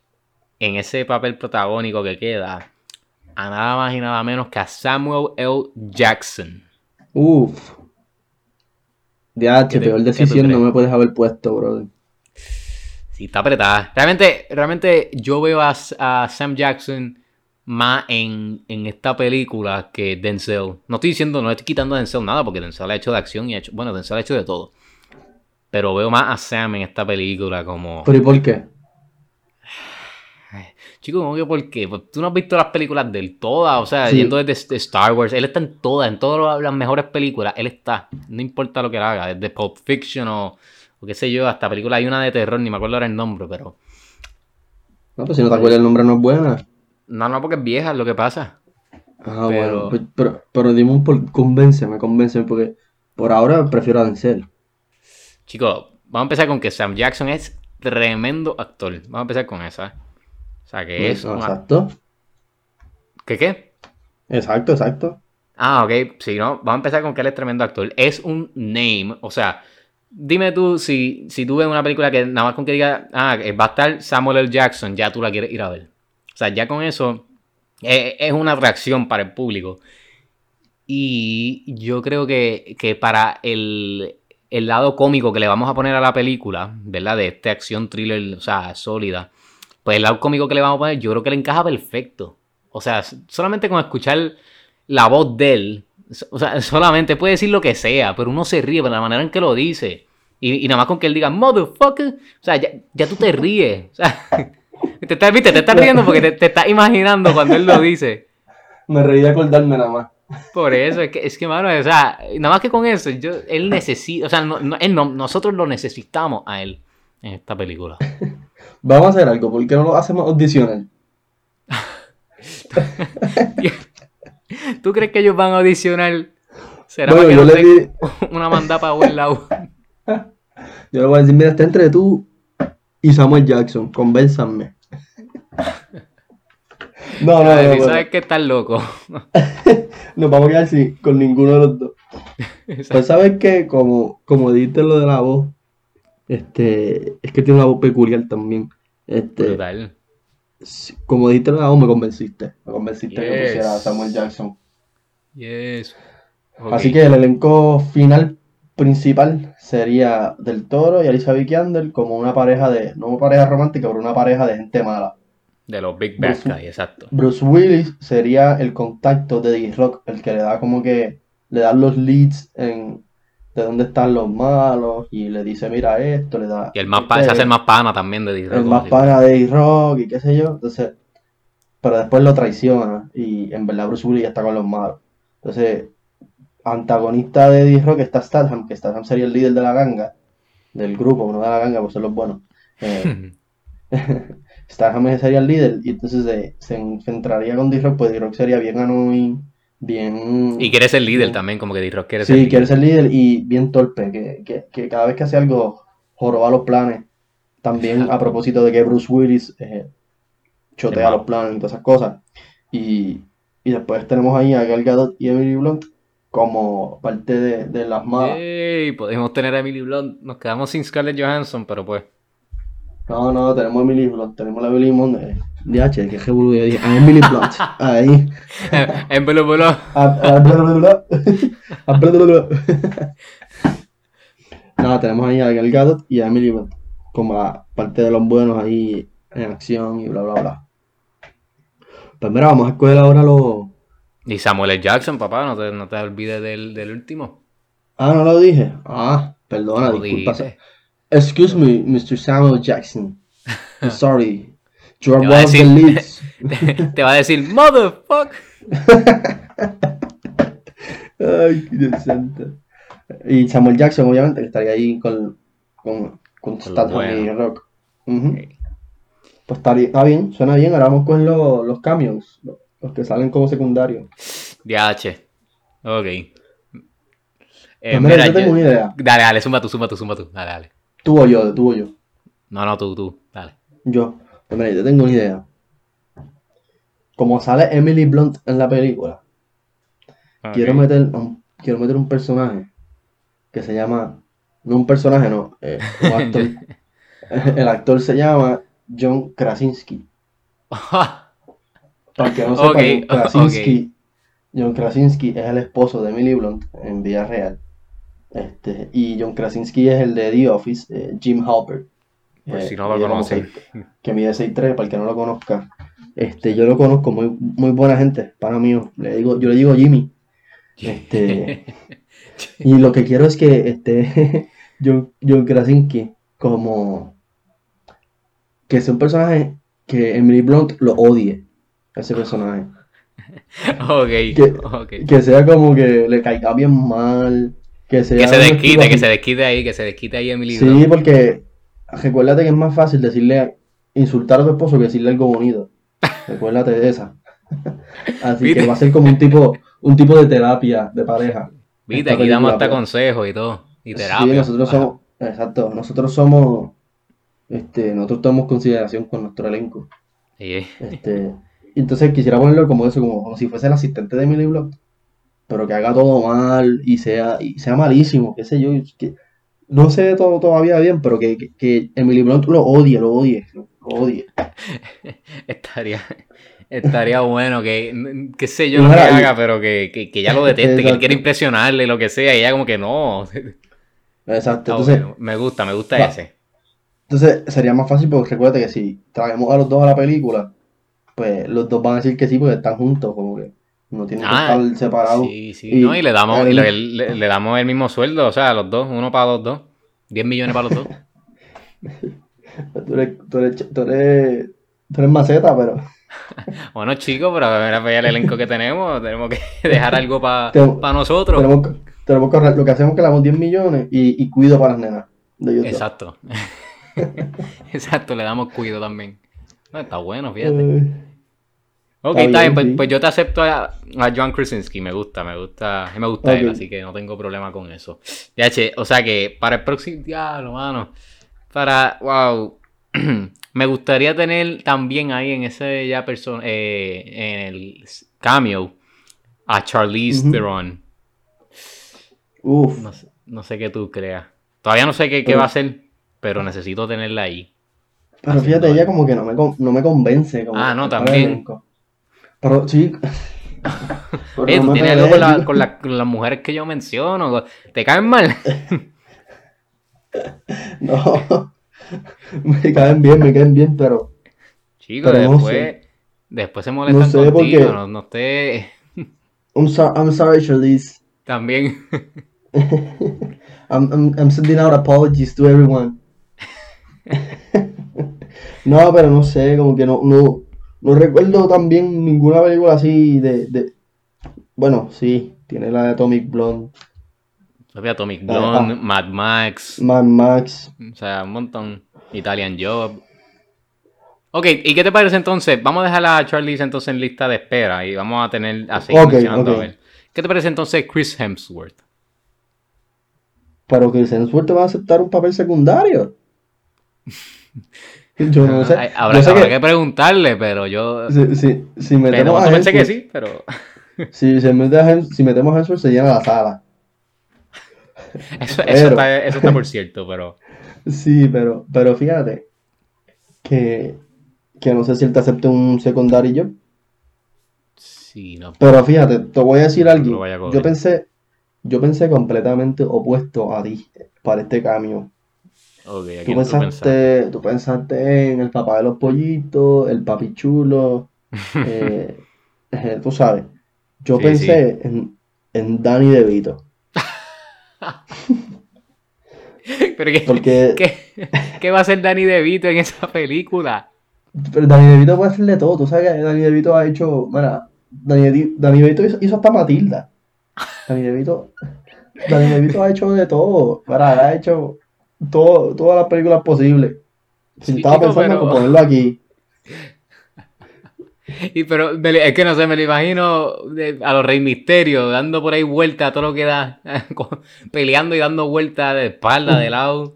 en ese papel protagónico que queda a nada más y nada menos que a Samuel L. Jackson? Uf, ¿Qué te- peor decisión no me puedes haber puesto, brother. Sí, está apretada. Realmente, realmente yo veo a, a Sam Jackson más en, en esta película que Denzel. No estoy diciendo, no estoy quitando a Denzel nada, porque Denzel ha hecho de acción y ha hecho, bueno, Denzel ha hecho de todo. Pero veo más a Sam en esta película como... ¿Pero y por qué? Chico, ¿cómo que por qué? Pues tú no has visto las películas de él todas, o sea, Sí. yendo desde de Star Wars, él está en todas, en todas las mejores películas, él está, no importa lo que él haga, desde Pulp Fiction o, o qué sé yo, hasta película hay una de terror, ni me acuerdo ahora el nombre, pero... No, pues si no te acuerdas el nombre no es buena. No, no, porque es vieja, es lo que pasa. Ah, Pero- bueno. pues- pero, pero dime un por... Convénceme, convénceme, porque por ahora prefiero a Denzel. Chicos, vamos a empezar con que Sam Jackson es tremendo actor. Vamos a empezar con esa. O sea, que es... No, exacto. ¿Qué qué? Exacto, exacto. Ah, ok. Sí, no. Vamos a empezar con que él es tremendo actor. Es un name. O sea, dime tú si, si tú ves una película que nada más con que diga, ah, va a estar Samuel L. Jackson, ya tú la quieres ir a ver. O sea, ya con eso eh, es una atracción para el público. Y yo creo que, que para el, el lado cómico que le vamos a poner a la película, ¿verdad? De esta acción thriller, o sea, sólida. Pues el lado cómico que le vamos a poner, yo creo que le encaja perfecto. O sea, solamente con escuchar la voz de él, o sea, solamente puede decir lo que sea, pero uno se ríe por la manera en que lo dice. Y, nada más con que él diga, motherfucker, o sea, ya, ya tú te ríes. O sea, te estás, viste, te estás riendo porque te, te estás imaginando cuando él lo dice. Me reí de acordarme nada más. Por eso, es que, es que, mano, o sea, nada más que con eso, yo, él necesita, o sea, no- no- él no- nosotros lo necesitamos a él en esta película. Vamos a hacer algo, ¿por qué no lo hacemos audicional? ¿Tú crees que ellos van a audicionar? ¿Será Bueno, para que yo no le tenga di- una manda para buen lado? Yo le voy a decir, mira, está entre tú y Samuel Jackson, convénzanme. No, no, no, sabes que estás loco. Nos vamos a quedar sin, con ninguno de los dos. Pues sabes que como, como dijiste lo de la voz, este, es que tiene una voz peculiar también. Este, Brutal. como dijiste lo de la voz, me convenciste. Me convenciste que Yes. pusiera a Samuel Jackson. Yes. Ok. Así que el elenco final principal sería Del Toro y Alicia Vikander como una pareja de, no una pareja romántica, pero una pareja de gente mala. De los Big Bad Bruce- exacto. Bruce Willis sería el contacto de D-Rock, el que le da como que, le da los leads en de dónde están los malos y le dice, mira esto, le da... Y el más pa- se hace el más pana también de D-Rock, el más así. pana de D-Rock y qué sé yo. Entonces, pero después lo traiciona y en verdad Bruce Willis ya está con los malos. Entonces, antagonista de D-Rock está Statham, que Statham sería el líder de la ganga, del grupo, no de la ganga, pues son los buenos. Eh, Statham sería el líder y entonces se, se enfrentaría con D-Rock, pues D-Rock sería bien annoying, bien... Y quiere ser líder bien- también, como que D-Rock quiere ser Sí, líder. quiere ser líder y bien torpe, que, que, que cada vez que hace algo joroba los planes. También a propósito de que Bruce Willis eh, chotea los planes y todas esas cosas. Y, y después tenemos ahí a Gal Gadot y Emily Blunt como parte de, de las malas. Yay, podemos tener a Emily Blunt. Nos quedamos sin Scarlett Johansson, pero pues. No, no, tenemos a Emily Blunt, tenemos a Emily. Eh, DH, que revolú, yo dije, a Emily Blunt. Ahí. en Belo Belo. A-. Nada, tenemos ahí a Gal Gadot y a Emily Blunt como la parte de los buenos ahí en acción y bla, bla, bla. Pues mira, vamos a escoger ahora los... Y Samuel L. Jackson, papá, no te, no te olvides del, del último. Ah, no lo dije. Ah, perdona, Lo disculpa. dijiste. Excuse me, Mr. Samuel Jackson. I'm sorry. You are one of the leads. Te va a decir, motherfuck. Ay, qué decente. Y Samuel Jackson, obviamente, que estaría ahí con, con, con Con lo y bueno. Rock. Ujú. Ok. Pues estaría, está bien, suena bien. Ahora vamos con los, los cameos, los, los que salen como secundarios. DH. Ok. Eh, Pues mira, yo tengo una idea. Dale, dale, suma tú, suma tú, suma tú. Dale, dale. Tú o yo, tú o yo. No, no, tú, tú. Dale. Yo. Pues mira, yo tengo una idea. Como sale Emily Blunt en la película, quiero meter un, quiero meter un personaje que se llama. No un personaje, no. eh, un actor. El actor se llama John Krasinski. Para que no sepa, John Krasinski, John Krasinski es el esposo de Emily Blunt en vida real. Este, y John Krasinski es el de The Office, eh, Jim Halpert. Pues eh, si no lo conocen. seis- que mide 6'3", para el que no lo conozca. Este, yo lo conozco, muy, muy buena gente, para mí. Le digo, yo le digo Jimmy. Este, y lo que quiero es que este, John, John Krasinski, como que sea un personaje que Emily Blunt lo odie, ese personaje. ok, Que- ok. Que sea como que le caiga bien mal, que sea Que se desquite, que se desquite ahí, que se desquite ahí Emily Sí, porque recuérdate que es más fácil decirle, insultar a tu esposo que decirle algo bonito. Recuérdate de esa. Así ¿Viste? que va a ser como un tipo, un tipo de terapia de pareja. Viste, aquí damos hasta pues. consejos y todo. Y Sí, terapia. nosotros Ajá. somos, exacto, nosotros somos, este, nosotros tomamos consideración con nuestro elenco. Sí. Este, entonces quisiera ponerlo como eso, como, como si fuese el asistente de Emily Blunt, pero que haga todo mal y sea, y sea malísimo, qué sé yo, que no sé todo todavía bien, pero que, que, que Emily Blunt lo odie, lo odie, lo odie. Estaría, estaría bueno que, qué sé yo Y lo que y- haga, pero que, que, que ya lo deteste, que él quiere impresionarle, lo que sea, y ella como que no. Exacto, entonces. Me gusta, me gusta Va. ese. entonces sería más fácil porque recuerda que si traemos a los dos a la película, pues los dos van a decir que sí porque están juntos, como que no tienen que Ah, estar separados. Sí, sí, Y- no, y le damos, y le, le- le damos el mismo sueldo, o sea, los dos, uno para los dos. 10 millones para los dos. Tú eres, tú eres, tú eres, tú eres maceta, pero Bueno, chicos, pero mira allá el elenco que tenemos, tenemos que dejar algo para Tenemos- nosotros. tenemos, que- tenemos que ahorrar. Lo que hacemos es que le damos 10 millones y, y cuido para las nenas de. Exacto. Exacto, le damos cuido también. No, está bueno, fíjate. Ok, Está bien, pues, sí. pues yo te acepto a, a John Krasinski, me gusta, me gusta, me gusta él, así que no tengo problema con eso. Ya, che, o sea que para el próximo diablo, mano, para, wow, me gustaría tener también ahí en ese ya persona, eh, en el cameo, a Charlize. Theron. uf, No sé, no sé qué tú creas. Todavía no sé qué, qué Pero- va a hacer, pero necesito tenerla ahí. pero fíjate, ella como que no me, no me convence. Como Ah, no, también. Pero sí. pero Oye, no tú me tienes algo con, la- con la- con las mujeres que yo menciono, ¿te caen mal? No. Me caen bien, me caen bien, pero. Chicos, Pero no después, sé. después se molestan No sé, contigo, porque- no, no esté I'm, so- I'm sorry, Charlize. también. I'm, I'm, I'm sending out apologies to everyone. no, pero no sé, como que no, no, no recuerdo también ninguna película así de, de... Bueno, sí, tiene la de Atomic Blonde, Atomic Ah, Blonde, ah. Mad Max, Mad Max. o sea, un montón. Italian Job. Ok, ¿y qué te parece entonces? Vamos a dejar a Charlize entonces en lista de espera y vamos a tener a seguir Ok, mencionando ok. a ver. ¿Qué te parece entonces Chris Hemsworth? Pero que Hemsworth va a aceptar un papel secundario. Yo no sé. Ay, habrá, Yo sé habrá que que preguntarle, pero yo... si, si, si metemos a yo pensé que sí, pero... si, si si metemos se llena la sala. Eso, eso, está, eso está por cierto, pero... Sí, pero, pero fíjate que, que no sé si él te acepte un secundario job. Sí, no. Pero fíjate, te voy a decir algo. Yo pensé, yo pensé completamente opuesto a ti para este cambio. Ok, ¿a Tú pensaste? tú pensaste en el papá de los pollitos, el papi chulo, eh, eh, tú sabes. Yo Sí, pensé en, en Danny DeVito. Pero ¿qué, Porque qué, qué va a hacer Danny DeVito en esa película? pero Danny DeVito puede hacerle todo. Tú sabes que Danny DeVito ha hecho. Mira, Danny, Danny DeVito hizo, hizo hasta Matilda. Danny DeVito, Danny DeVito ha hecho de todo. Mira, ha hecho todo, todas las películas posibles. Si Sí, estaba pensando pero- en ponerlo aquí. Y pero es que no sé, me lo imagino a los Rey Misterio dando por ahí vueltas a todo lo que da, con- peleando y dando vueltas de espalda, de lado.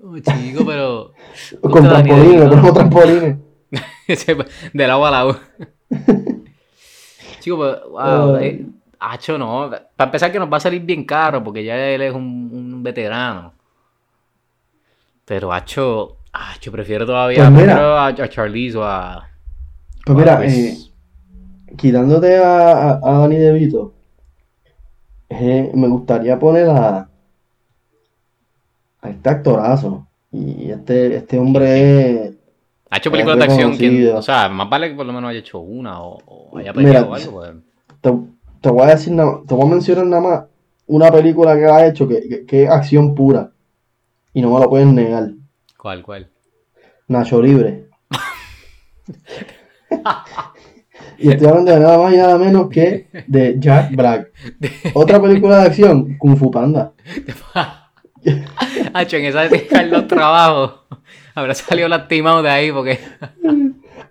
No, chico, pero. Con trampolines, ponemos trampolines. De lado a lado. Chico, pues, wow, eh, Hacho, no. Para empezar, que nos va a salir bien caro porque ya él es un, un veterano. Pero, Hacho, Hacho, prefiero todavía Pues mira. a, a Charlize o a. Pues o mira, eh, quitándote a, a, a Danny DeVito, eh, me gustaría poner a, a este actorazo. Y este, este hombre es, Ha hecho películas de acción, ¿quién- reconocido. o sea, más vale que por lo menos haya hecho una o, o haya peleado algo. pues. te, te voy a decir te voy a mencionar nada más una película que ha hecho que, que- que es acción pura. Y no me lo pueden negar. ¿Cuál, cuál? Nacho Libre. y estoy hablando de nada más y nada menos que de Jack Black. Otra película de acción, Kung Fu Panda. Hacho, en esa de dejar los trabajos. Habrá salido lastimado de ahí porque.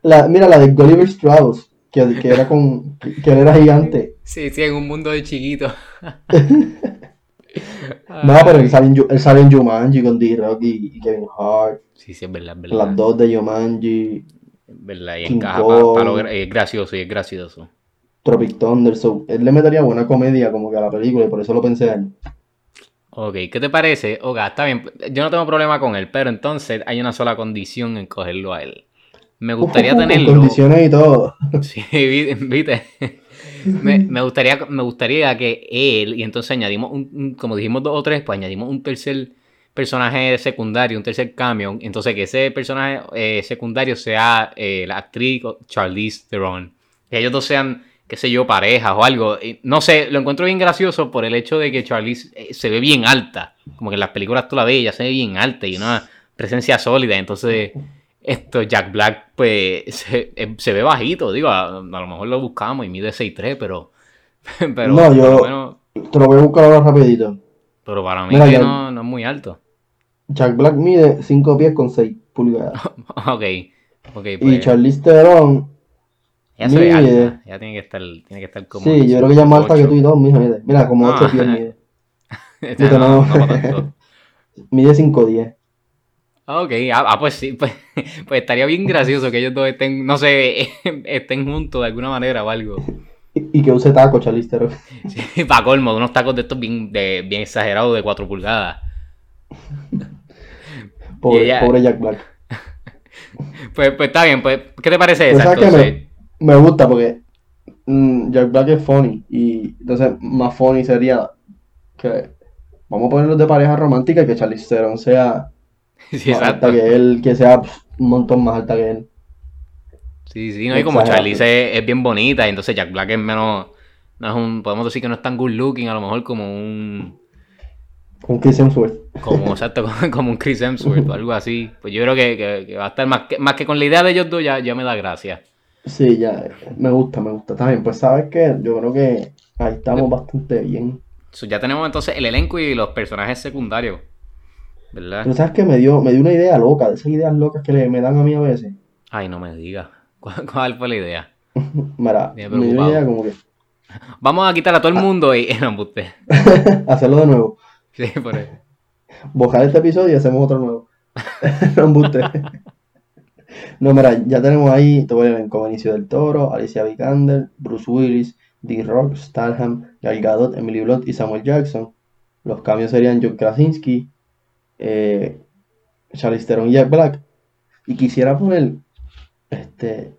La, mira, la de Gulliver's Travels, que, que era con que, que él era gigante. Sí, sí, en un mundo de chiquito. No, pero él sale en, él sale en Jumanji con D-Rock y, y Kevin Hart. Sí, sí, es verdad, es verdad. Las dos de Jumanji, Es verdad, y encaja para lo es gracioso y es gracioso. Tropic Thunder. So, él le metería buena comedia como que a la película y por eso lo pensé a él. Ok, ¿qué te parece? Oga, está bien, yo no tengo problema con él, pero entonces hay una sola condición en cogerlo a él. Me gustaría tenerlo. condiciones y todo. Sí, vi- viste. Me, me gustaría, me gustaría que él, y entonces añadimos, un, como dijimos dos o tres, pues añadimos un tercer personaje secundario, un tercer cambio. Entonces que ese personaje eh, secundario sea eh, la actriz Charlize Theron. Que ellos dos sean, qué sé yo, parejas o algo. No sé, lo encuentro bien gracioso por el hecho de que Charlize eh, se ve bien alta. Como que en las películas tú la ves, ella se ve bien alta y una presencia sólida. Entonces esto, Jack Black, pues, se, eh, se ve bajito, digo, a, a lo mejor lo buscamos y mide 6'3", pero, pero, No, yo- menos- Te lo voy a buscar ahora rapidito. pero para mí Mira, ya- no, no es muy alto. Jack Black mide 5 pies con 6 pulgadas. ok, ok, Y pues, Charlize Theron, ella se ve mide- alta, ella tiene que estar, tiene que estar como... sí, yo creo que ella es más alta que tú y dos, mijo. mira. Mira, como 8 Ah. pies mide. No, no. no. Mide 5'10. Ok, ah, ah, pues sí, pues, pues estaría bien gracioso que ellos dos estén, no sé, estén juntos de alguna manera o algo. Y, y que use taco, Charlize Theron. Sí, para colmo, unos tacos de estos bien, de, bien exagerados de 4 pulgadas. Pobre, Y ella- pobre Jack Black. Pues, pues está bien, pues, ¿qué te parece Pero esa? Entonces, Me gusta porque mm, Jack Black es funny. Y entonces más funny sería que vamos a ponerlos de pareja romántica y que Charlize Theron sea sí, exacto. alta que él, que sea pff, un montón más alta que él. Sí, sí, no, y como. Charlize es, es bien bonita, y entonces Jack Black es menos, no es un, podemos decir que no es tan good looking, a lo mejor como un, Con Chris Hemsworth. como, exacto, como, como un Chris Hemsworth o algo así. Pues yo creo que, que- que va a estar más que, más que con la idea de ellos dos ya, ya me da gracia. Sí, ya, me gusta, me gusta. También, pues sabes que yo creo que ahí estamos bastante bien. So, ya tenemos entonces el elenco y los personajes secundarios, ¿verdad? Pero sabes que me dio, me dio una idea loca, de esas ideas locas que le, me dan a mí a veces. Ay, no me digas. ¿Cuál, cuál fue la idea? Mira, me dio una idea como que Vamos a quitar a todo el mundo y... No, embuste. hacerlo de nuevo. Sí, por eso. Bojar este episodio y hacemos otro nuevo. embuste. No, mira, ya tenemos ahí todo el elenco. Benicio del Toro, Alicia Vikander, Bruce Willis, D-Rock, Starham, Gal Gadot, Emily Blunt y Samuel Jackson. Los cambios serían John Krasinski, eh, Charlize Theron y Jack Black. Y quisiera poner este,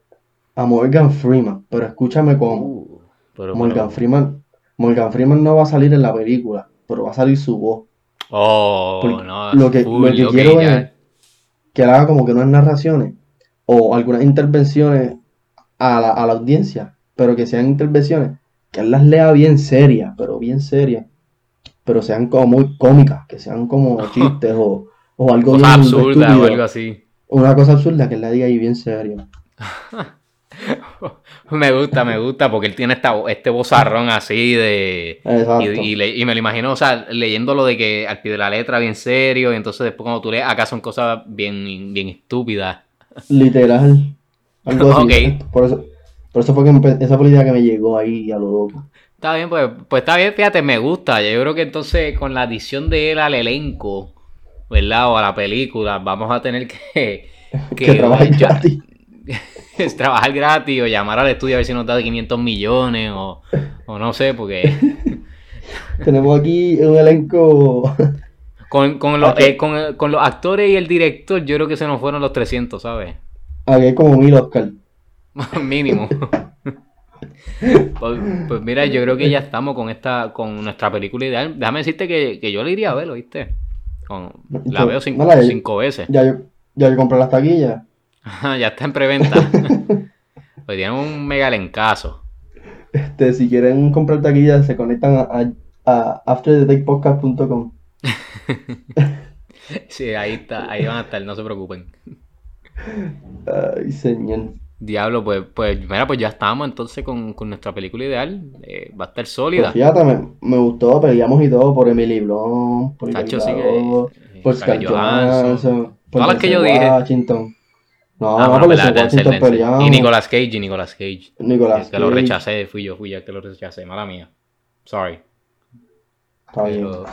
a Morgan Freeman, pero escúchame cómo. Uh, pero, Morgan Freeman, Morgan Freeman no va a salir en la película, pero va a salir su voz. Oh, Porque no. lo que, full, lo que quiero ya. es que él haga como que unas narraciones o algunas intervenciones a la, a la audiencia, pero que sean intervenciones que él las lea bien serias, pero bien serias, pero sean como muy cómicas, que sean como chistes o, o algo Cosas bien absurdas o algo así. Una cosa absurda que él la diga ahí bien seria. Me gusta, me gusta, porque él tiene esta, este vozarrón así de... Y, y le- y me lo imagino, o sea, leyéndolo de que al pie de la letra bien serio, y entonces después cuando tú lees, acá son cosas bien, bien estúpidas. Literal. Algo así. Ok. Por eso, por eso fue que esa fue la idea que me llegó ahí a lo loco. Está bien, pues, pues está bien, fíjate, me gusta. Yo creo que entonces con la adición de él al elenco, ¿verdad? O a la película, vamos a tener que... Que, trabaje ya- gratis. es trabajar gratis o llamar al estudio a ver si nos da 500 millones o, o no sé, porque Tenemos aquí un elenco. con, con, los, eh, con, con los actores y el director yo creo que se nos fueron los 300, ¿sabes? Aquí hay como mil Oscar. Mínimo. Pues, pues mira, yo creo que ya estamos con esta, con nuestra película ideal. Déjame decirte que, que yo la iría a ver, ¿oíste? Con- la Yo- veo cinco, no la- cinco veces. Ya yo, ya yo compré las taquillas. ya está en preventa. pues tienen un mega lencazo. Este, si quieren comprar taquillas, se conectan a, a, a afterthetakepodcast.com. Sí, ahí está, ahí van a estar, no se preocupen. Ay, señor. Diablo, pues, pues, mira, pues ya estamos entonces con, con nuestra película ideal. Eh, va a estar Pues sólida. fíjate, me, me gustó, peleamos y todo por Emily Blunt, por Tacho, sí que- por Scarlett Johansson, por Todas las que yo dije. Washington. No, Ah, no, bueno, Washington peleamos. Y Nicolas Cage, y Nicolas Cage. Nicolas El que lo rechacé, fui yo, fui yo que lo rechacé, mala mía. Sorry. Está bien. Pero-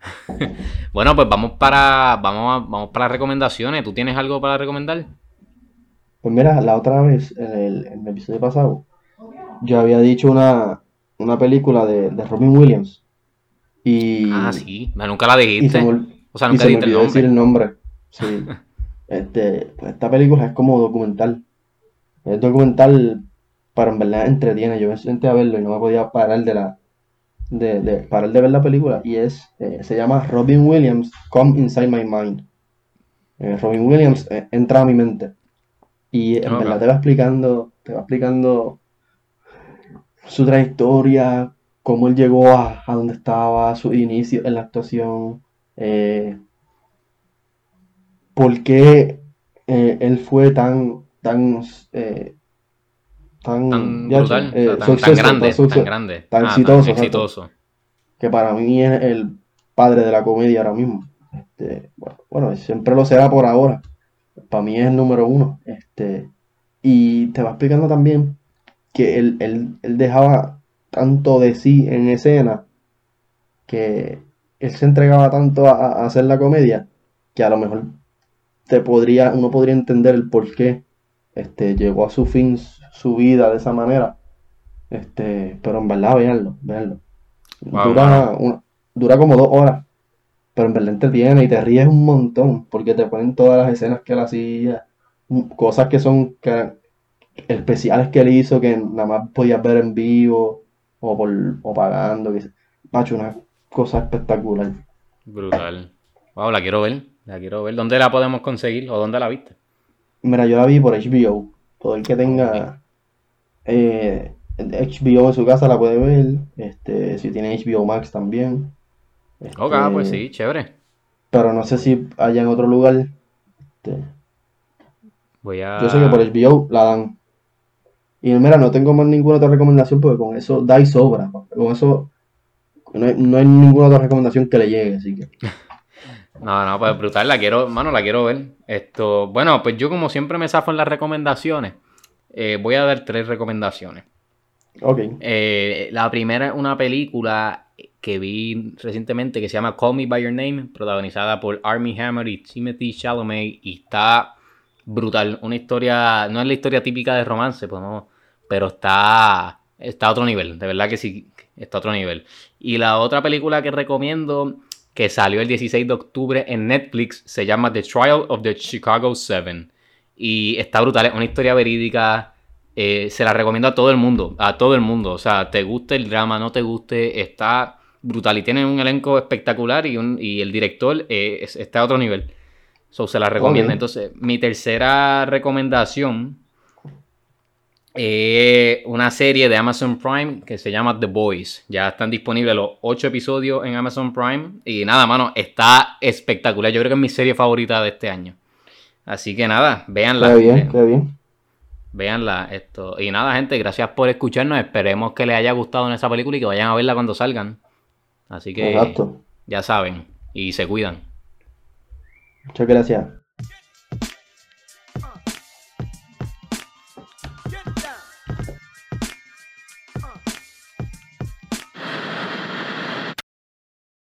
bueno, pues vamos para, vamos, a- vamos para las recomendaciones. ¿Tú tienes algo para recomendar? Pues mira, la otra vez, en el, en el episodio pasado, yo había dicho una, una película de, de Robin Williams. Y, Ah, sí, me- nunca la dijiste. me, O sea, y nunca se me dijiste el olvidó decir el nombre. Sí. Este, pues esta película es como documental. Es documental, pero en verdad entretiene. Yo me senté a verlo y no me podía parar de la de, de parar de ver la película. Y es, eh, se llama Robin Williams, Come Inside My Mind. Eh, Robin Williams eh, entra a mi mente. Y en Ok. verdad te va explicando, te va explicando su trayectoria, cómo él llegó a, a donde estaba, su inicio en la actuación, eh, por qué eh, él fue tan, tan, eh, tan, Tan brutal, eh, o sea, tan, tan successful, grande, tan tan grande. tan Ah, exitoso, tan exitoso. que para mí es el padre de la comedia ahora mismo. Este, bueno, bueno, siempre lo será por ahora. Para mí es el número uno. Este, y te va explicando también que él, él- él dejaba tanto de sí en escena que él se entregaba tanto a, a hacer la comedia que a lo mejor te podría, uno podría entender el por qué este, llegó a su fin su vida de esa manera. Este, pero en verdad, véanlo, véanlo. Wow, Dura, una- dura como dos horas, pero en verdad entretiene y te ríes un montón porque te ponen todas las escenas que él hacía, cosas que son que- especiales que él hizo que nada más podías ver en vivo o, por, o pagando. Que, macho, una cosa espectacular. Brutal. Wow, la quiero ver. La quiero ver. ¿Dónde la podemos conseguir o dónde la viste? Mira, yo la vi por HBO. Todo el que tenga eh, HBO en su casa la puede ver. Este, si tiene HBO Max también. Ok, Este, pues sí, chévere. Pero no sé si haya en otro lugar. Este, Voy a. yo sé que por HBO la dan. Y mira, no tengo más ninguna otra recomendación porque con eso da y sobra. Con eso no hay, no hay ninguna otra recomendación que le llegue. Así que No, no, pues brutal, la quiero, mano, la quiero ver. Esto, bueno, pues yo como siempre me zafo en las recomendaciones, eh, voy a dar tres recomendaciones. Ok. Eh, la primera es una película que vi recientemente que se llama Call Me By Your Name, protagonizada por Armie Hammer y Timothy Chalamet, y está brutal. Una historia, no es la historia típica de romance, pues no, pero está, está a otro nivel, de verdad que sí, está a otro nivel. Y la otra película que recomiendo, que salió el 16 de octubre en Netflix, se llama The Trial of the Chicago Seven. Y está brutal, es una historia verídica. eh, se la recomiendo a todo el mundo, a todo el mundo. O sea, te guste el drama, no te guste, está brutal. Y tiene un elenco espectacular y, un, y el director eh, es- está a otro nivel. So, se la recomiendo. Entonces, mi tercera recomendación es una serie de Amazon Prime que se llama The Boys. Ya están disponibles los ocho episodios en Amazon Prime. Y nada, mano, está espectacular. Yo creo que es mi serie favorita de este año. Así que nada, véanla. Qué bien, Eh, qué bien. Véanla esto. Y nada, gente, gracias por escucharnos. Esperemos que les haya gustado en esa película y que vayan a verla cuando salgan. Así que Exacto. ya saben. Y se cuidan. Muchas gracias.